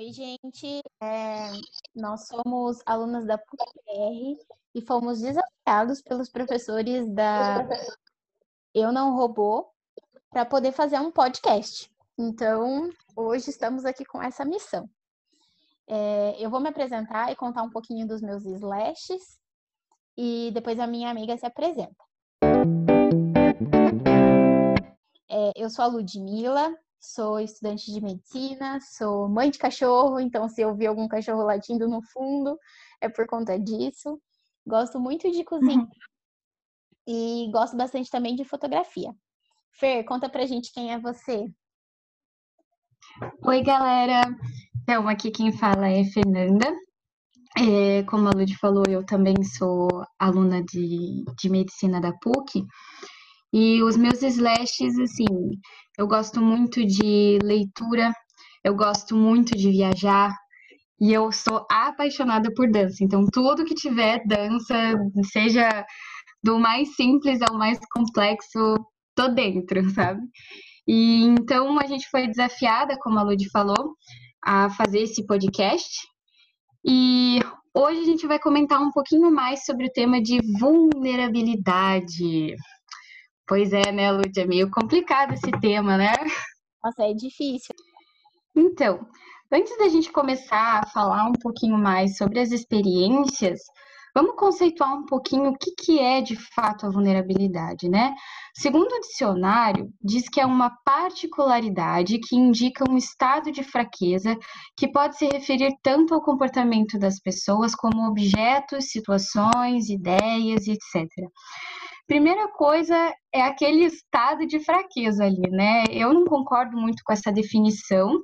Oi, gente. É, nós somos alunas da PUC-R e fomos desafiados pelos professores da Eu Não Robô para poder fazer um podcast. Então, hoje estamos aqui com essa missão. É, eu vou me apresentar e contar um pouquinho dos meus slashes e depois a minha amiga se apresenta. É, eu sou a Ludmilla, sou estudante de medicina, sou mãe de cachorro, então se eu ouvir algum cachorro latindo no fundo, é por conta disso. Gosto muito de cozinhar uhum. e gosto bastante também de fotografia. Fer, conta pra gente quem é você. Oi, galera. Então, aqui quem fala é Fernanda. É, como a Lud falou, eu também sou aluna de, de medicina da PUC. E os meus slashes, assim, eu gosto muito de leitura, eu gosto muito de viajar e eu sou apaixonada por dança. Então, tudo que tiver dança, seja do mais simples ao mais complexo, tô dentro, sabe? E então a gente foi desafiada, como a Lud falou, a fazer esse podcast. E hoje a gente vai comentar um pouquinho mais sobre o tema de vulnerabilidade. Pois é, né, Lud? É meio complicado esse tema, né? Nossa, é difícil. Então, antes da gente começar a falar um pouquinho mais sobre as experiências, vamos conceituar um pouquinho o que, que é de fato a vulnerabilidade, né? Segundo o dicionário, diz que é uma particularidade que indica um estado de fraqueza que pode se referir tanto ao comportamento das pessoas como objetos, situações, ideias, etc. Primeira coisa é aquele estado de fraqueza ali, né? Eu não concordo muito com essa definição.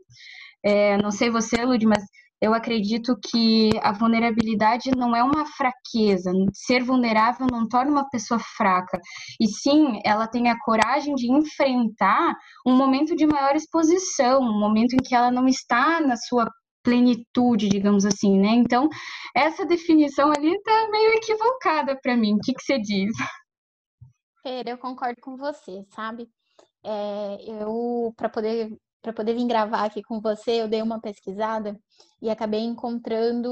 É, não sei você, Lud, mas eu acredito que a vulnerabilidade não é uma fraqueza. Ser vulnerável não torna uma pessoa fraca. E sim, ela tem a coragem de enfrentar um momento de maior exposição, um momento em que ela não está na sua plenitude, digamos assim, né? Então, essa definição ali tá meio equivocada para mim. O que, que você diz? Eu concordo com você, sabe? É, eu, para poder, para poder vir gravar aqui com você, eu dei uma pesquisada e acabei encontrando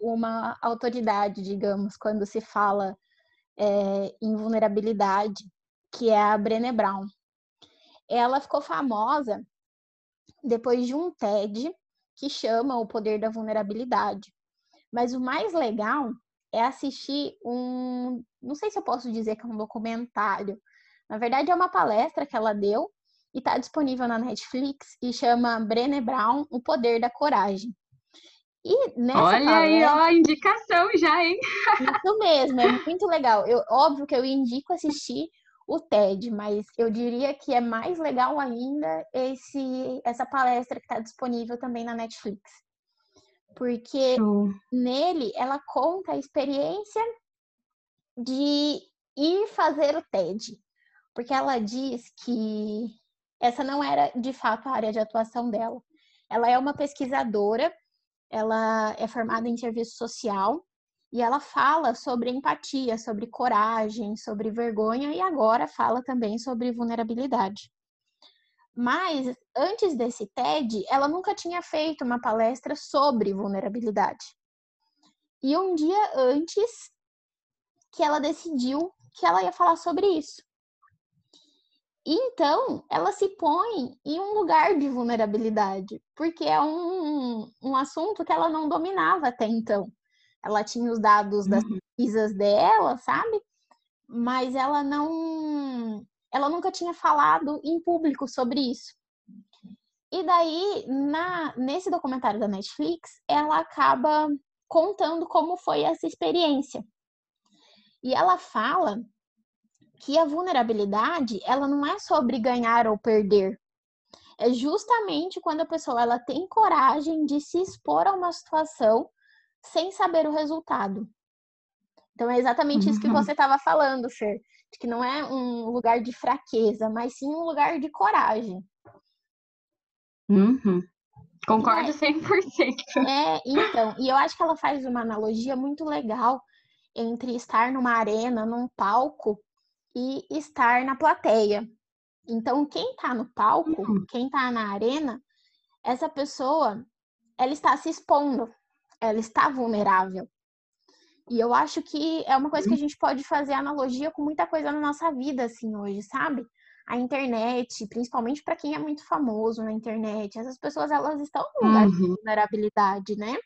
uma autoridade, digamos, quando se fala é, em vulnerabilidade, que é a Brené Brown. Ela ficou famosa depois de um TED que chama O Poder da Vulnerabilidade. Mas o mais legal é assistir um, não sei se eu posso dizer que é um documentário. Na verdade, é uma palestra que ela deu e está disponível na Netflix e chama Brené Brown, O Poder da Coragem. E nessa Olha palestra, aí, ó, a indicação já, hein? Isso mesmo, é muito legal. Eu, óbvio que eu indico assistir o TED, mas eu diria que é mais legal ainda esse, essa palestra que está disponível também na Netflix porque nele ela conta a experiência de ir fazer o TED, porque ela diz que essa não era de fato a área de atuação dela. Ela é uma pesquisadora, ela é formada em serviço social e ela fala sobre empatia, sobre coragem, sobre vergonha e agora fala também sobre vulnerabilidade. Mas antes desse TED, ela nunca tinha feito uma palestra sobre vulnerabilidade. E um dia antes que ela decidiu que ela ia falar sobre isso. Então, ela se põe em um lugar de vulnerabilidade, porque é um, um assunto que ela não dominava até então. Ela tinha os dados das uhum. pesquisas dela, sabe? Mas ela não ela nunca tinha falado em público sobre isso. E daí, na, nesse documentário da Netflix, ela acaba contando como foi essa experiência. E ela fala que a vulnerabilidade, ela não é sobre ganhar ou perder. É justamente quando a pessoa ela tem coragem de se expor a uma situação sem saber o resultado. Então é exatamente isso que uhum. você estava falando, Fer de que não é um lugar de fraqueza, mas sim um lugar de coragem. Uhum. Concordo é, 100%. É, então, e eu acho que ela faz uma analogia muito legal entre estar numa arena, num palco, e estar na plateia. Então, quem tá no palco, uhum. quem tá na arena, essa pessoa, ela está se expondo, ela está vulnerável. E eu acho que é uma coisa que a gente pode fazer analogia com muita coisa na nossa vida, assim, hoje, sabe? A internet, principalmente para quem é muito famoso na internet, essas pessoas, elas estão no lugar uhum. de vulnerabilidade, né?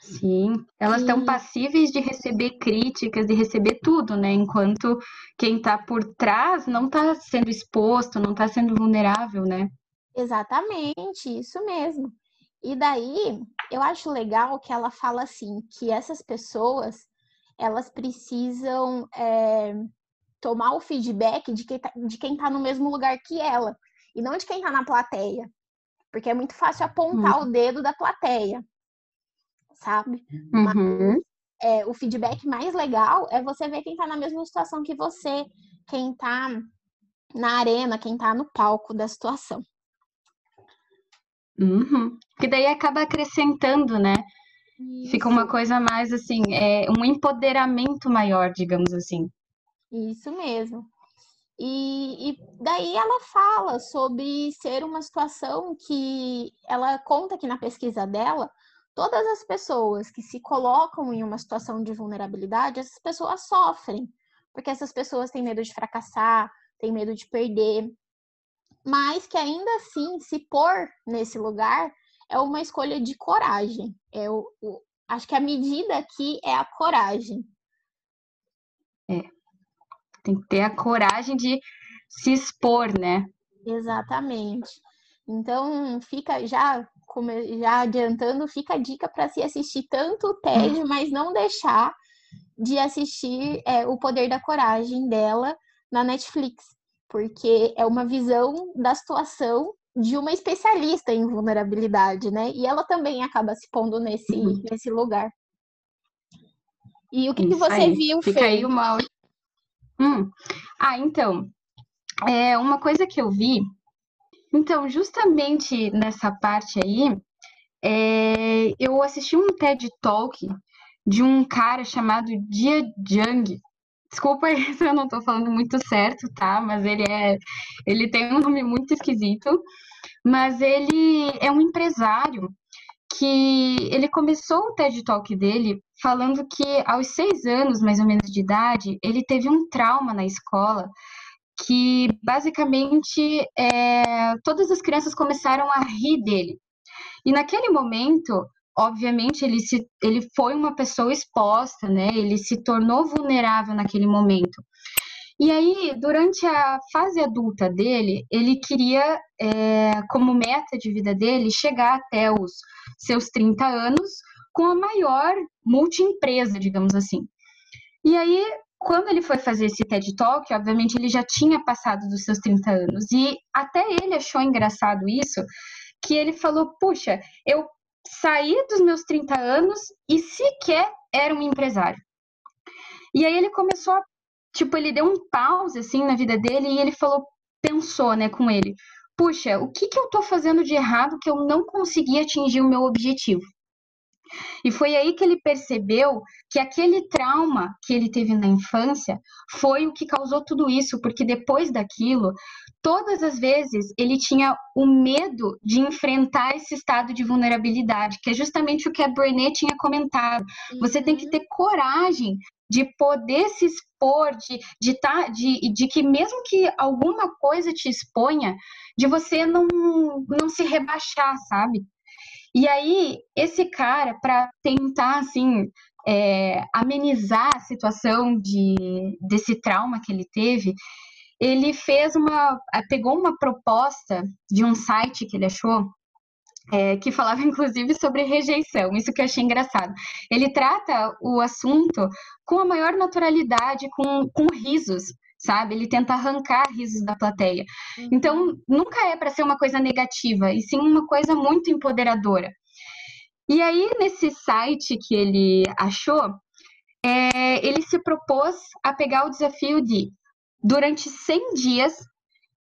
Sim, elas estão passíveis de receber críticas, de receber tudo, né? Enquanto quem está por trás não está sendo exposto, não está sendo vulnerável, né? Exatamente, isso mesmo. E daí, eu acho legal que ela fala assim, que essas pessoas, elas precisam é, tomar o feedback de quem, tá, de quem tá no mesmo lugar que ela, e não de quem tá na plateia. Porque é muito fácil apontar uhum. o dedo da plateia sabe? Uhum. Mas, é, o feedback mais legal é você ver quem tá na mesma situação que você, quem tá na arena, quem tá no palco da situação. Uhum. Que daí acaba acrescentando, né? Isso. Fica uma coisa mais assim, é um empoderamento maior, digamos assim. Isso mesmo. E, e, daí ela fala sobre ser uma situação que ela conta aqui na pesquisa dela todas as pessoas que se colocam em uma situação de vulnerabilidade, essas pessoas sofrem, porque essas pessoas têm medo de fracassar, têm medo de perder, mas que ainda assim se pôr nesse lugar é uma escolha de coragem. É o, o acho que a medida aqui é a coragem. É. Tem que ter a coragem de se expor, né? Exatamente. Então, fica já já adiantando, fica a dica para se assistir tanto o TED, mas não deixar de assistir é, O Poder da Coragem dela na Netflix, porque é uma visão da situação de uma especialista em vulnerabilidade, né? E ela também acaba se pondo nesse, uhum. nesse lugar. E o que, que você aí. viu, Fica Fê? aí uma... Hum. Ah, então, é, uma coisa que eu vi então, justamente nessa parte aí, é, eu assisti um TED Talk de um cara chamado Jia Jung. Desculpa se eu não estou falando muito certo, tá? Mas ele é, ele tem um nome muito esquisito. Mas ele é um empresário que ele começou o TED Talk dele falando que aos seis anos, mais ou menos de idade, ele teve um trauma na escola que basicamente é, todas as crianças começaram a rir dele. E naquele momento, obviamente, ele, se, ele foi uma pessoa exposta, né? Ele se tornou vulnerável naquele momento. E aí, durante a fase adulta dele, ele queria, é, como meta de vida dele, chegar até os seus 30 anos com a maior multiempresa, digamos assim. E aí, quando ele foi fazer esse TED Talk, obviamente ele já tinha passado dos seus 30 anos. E até ele achou engraçado isso, que ele falou: puxa, eu saí dos meus 30 anos e sequer era um empresário. E aí ele começou a, tipo, ele deu um pause assim na vida dele e ele falou, pensou, né, com ele: puxa, o que que eu tô fazendo de errado que eu não consegui atingir o meu objetivo? E foi aí que ele percebeu que aquele trauma que ele teve na infância foi o que causou tudo isso, porque depois daquilo, todas as vezes ele tinha o medo de enfrentar esse estado de vulnerabilidade, que é justamente o que a Brené tinha comentado. Você tem que uhum. ter coragem de poder se expor, de, de, tá, de, de que mesmo que alguma coisa te exponha, de você não, não se rebaixar, sabe? E aí, esse cara, para tentar, assim, é, amenizar a situação de, desse trauma que ele teve, ele fez uma. pegou uma proposta de um site que ele achou. É, que falava inclusive sobre rejeição, isso que eu achei engraçado. Ele trata o assunto com a maior naturalidade, com, com risos, sabe? Ele tenta arrancar risos da plateia. Uhum. Então, nunca é para ser uma coisa negativa, e sim uma coisa muito empoderadora. E aí, nesse site que ele achou, é, ele se propôs a pegar o desafio de, durante 100 dias,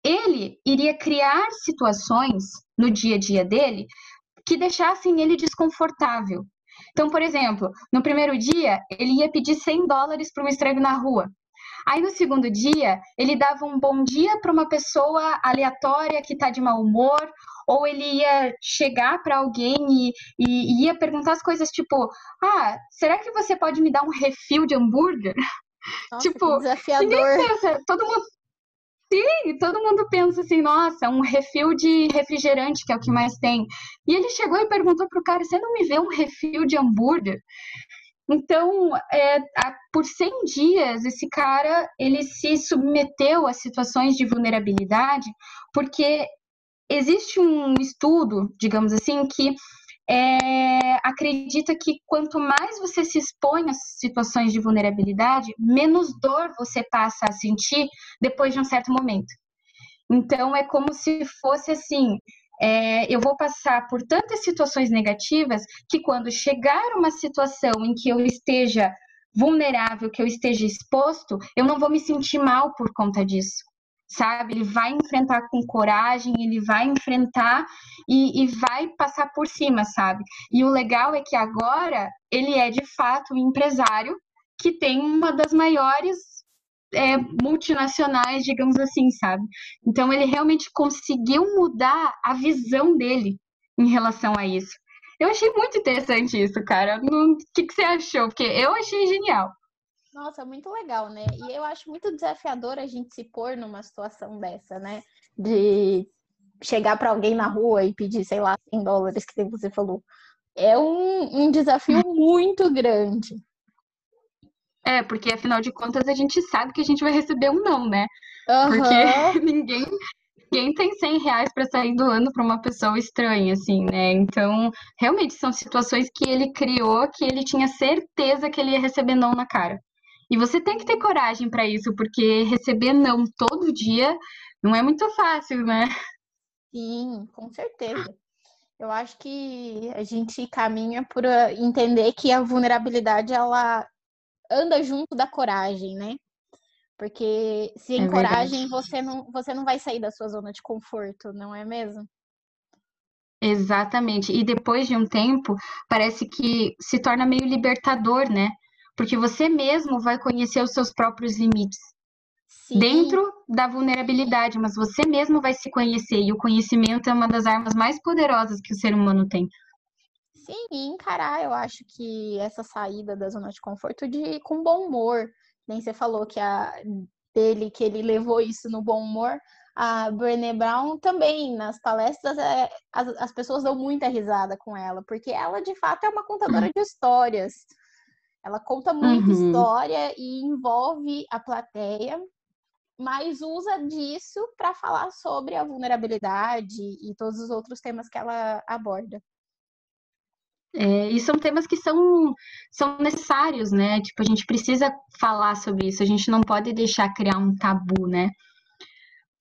ele iria criar situações no dia a dia dele que deixassem ele desconfortável. Então, por exemplo, no primeiro dia, ele ia pedir 100 dólares para um estranho na rua. Aí no segundo dia, ele dava um bom dia para uma pessoa aleatória que está de mau humor, ou ele ia chegar para alguém e, e, e, ia perguntar as coisas tipo: Ah, será que você pode me dar um refil de hambúrguer? Nossa, tipo. Pensa, todo mundo. Sim, todo mundo pensa assim, nossa, um refil de refrigerante, que é o que mais tem. E ele chegou e perguntou pro cara, você não me vê um refil de hambúrguer? Então, é, a, por 100 dias, esse cara ele se submeteu a situações de vulnerabilidade, porque existe um estudo, digamos assim, que é, acredita que quanto mais você se expõe a situações de vulnerabilidade, menos dor você passa a sentir depois de um certo momento. Então, é como se fosse assim: é, eu vou passar por tantas situações negativas que quando chegar uma situação em que eu esteja vulnerável, que eu esteja exposto, eu não vou me sentir mal por conta disso sabe? Ele vai enfrentar com coragem, ele vai enfrentar e, e, vai passar por cima, sabe? E o legal é que agora ele é de fato um empresário que tem uma das maiores é, multinacionais, digamos assim, sabe? Então ele realmente conseguiu mudar a visão dele em relação a isso. Eu achei muito interessante isso, cara. O que, que você achou? Porque eu achei genial. Nossa, muito legal, né? E eu acho muito desafiador a gente se pôr numa situação dessa, né? De chegar para alguém na rua e pedir, sei lá, 100 dólares que você falou. É um, um desafio muito grande. É, porque afinal de contas a gente sabe que a gente vai receber um não, né? Uhum. Porque ninguém, ninguém tem 100 reais para sair doando para uma pessoa estranha, assim, né? Então, realmente são situações que ele criou que ele tinha certeza que ele ia receber não na cara. E você tem que ter coragem para isso, porque receber não todo dia não é muito fácil, né? Sim, com certeza. Eu acho que a gente caminha por ah, entender que a vulnerabilidade ela anda junto da coragem, né? Porque sem é coragem você não, você não vai sair da sua zona de conforto, não é mesmo? Exatamente. E depois de um tempo, parece que se torna meio libertador, né? porque você mesmo vai conhecer os seus próprios limites. Sim. Dentro da vulnerabilidade, mas você mesmo vai se conhecer, e o conhecimento é uma das armas mais poderosas que o ser humano tem. Sim, e encarar, eu acho que essa saída da zona de conforto de com bom humor. Nem você falou que a dele que ele levou isso no bom humor. A Brené Brown também, nas palestras, é, as, as pessoas dão muita risada com ela, porque ela de fato é uma contadora de histórias. Ela conta muita uhum. história e envolve a plateia, mas usa disso para falar sobre a vulnerabilidade e todos os outros temas que ela aborda. É, e são temas que são, são necessários, né? Tipo, a gente precisa falar sobre isso, a gente não pode deixar criar um tabu, né?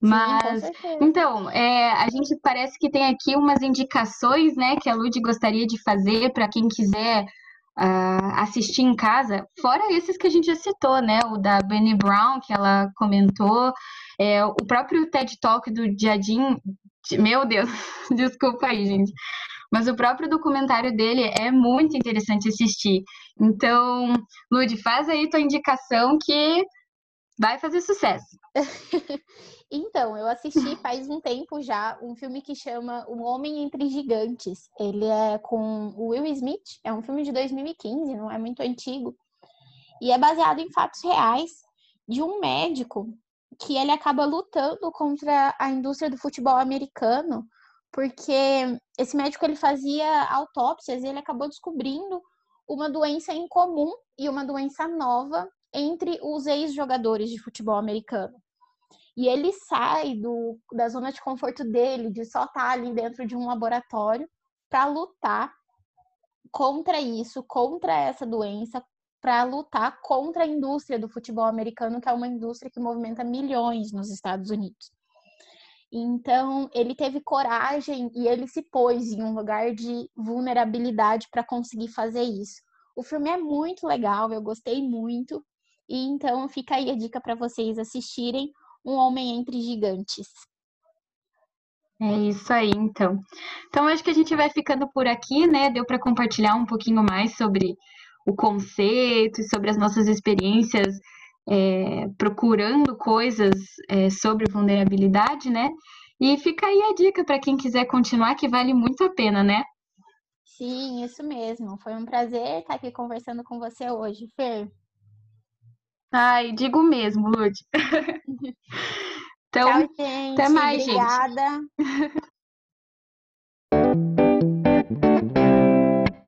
Mas, Sim, então, é, a gente parece que tem aqui umas indicações, né, que a Lud gostaria de fazer para quem quiser uh, assistir em casa, fora esses que a gente já citou, né? O da Benny Brown, que ela comentou, é, o próprio TED Talk do Jadim. Meu Deus, desculpa aí, gente. Mas o próprio documentário dele é muito interessante assistir. Então, Lud, faz aí tua indicação que vai fazer sucesso. então, eu assisti faz um tempo já um filme que chama Um Homem Entre Gigantes. Ele é com o Will Smith, é um filme de 2015, não é muito antigo. E é baseado em fatos reais de um médico que ele acaba lutando contra a indústria do futebol americano, porque esse médico ele fazia autópsias e ele acabou descobrindo uma doença incomum e uma doença nova entre os ex-jogadores de futebol americano. E ele sai do, da zona de conforto dele, de só estar ali dentro de um laboratório, para lutar contra isso, contra essa doença, para lutar contra a indústria do futebol americano, que é uma indústria que movimenta milhões nos Estados Unidos. Então, ele teve coragem e ele se pôs em um lugar de vulnerabilidade para conseguir fazer isso. O filme é muito legal, eu gostei muito. E então fica aí a dica para vocês assistirem Um Homem entre Gigantes. É isso aí, então. Então, acho que a gente vai ficando por aqui, né? Deu para compartilhar um pouquinho mais sobre o conceito e sobre as nossas experiências é, procurando coisas é, sobre vulnerabilidade, né? E fica aí a dica para quem quiser continuar, que vale muito a pena, né? Sim, isso mesmo. Foi um prazer estar aqui conversando com você hoje, Fer. Ai, digo mesmo, Lud. então, Tchau, gente. até mais, Obrigada. gente.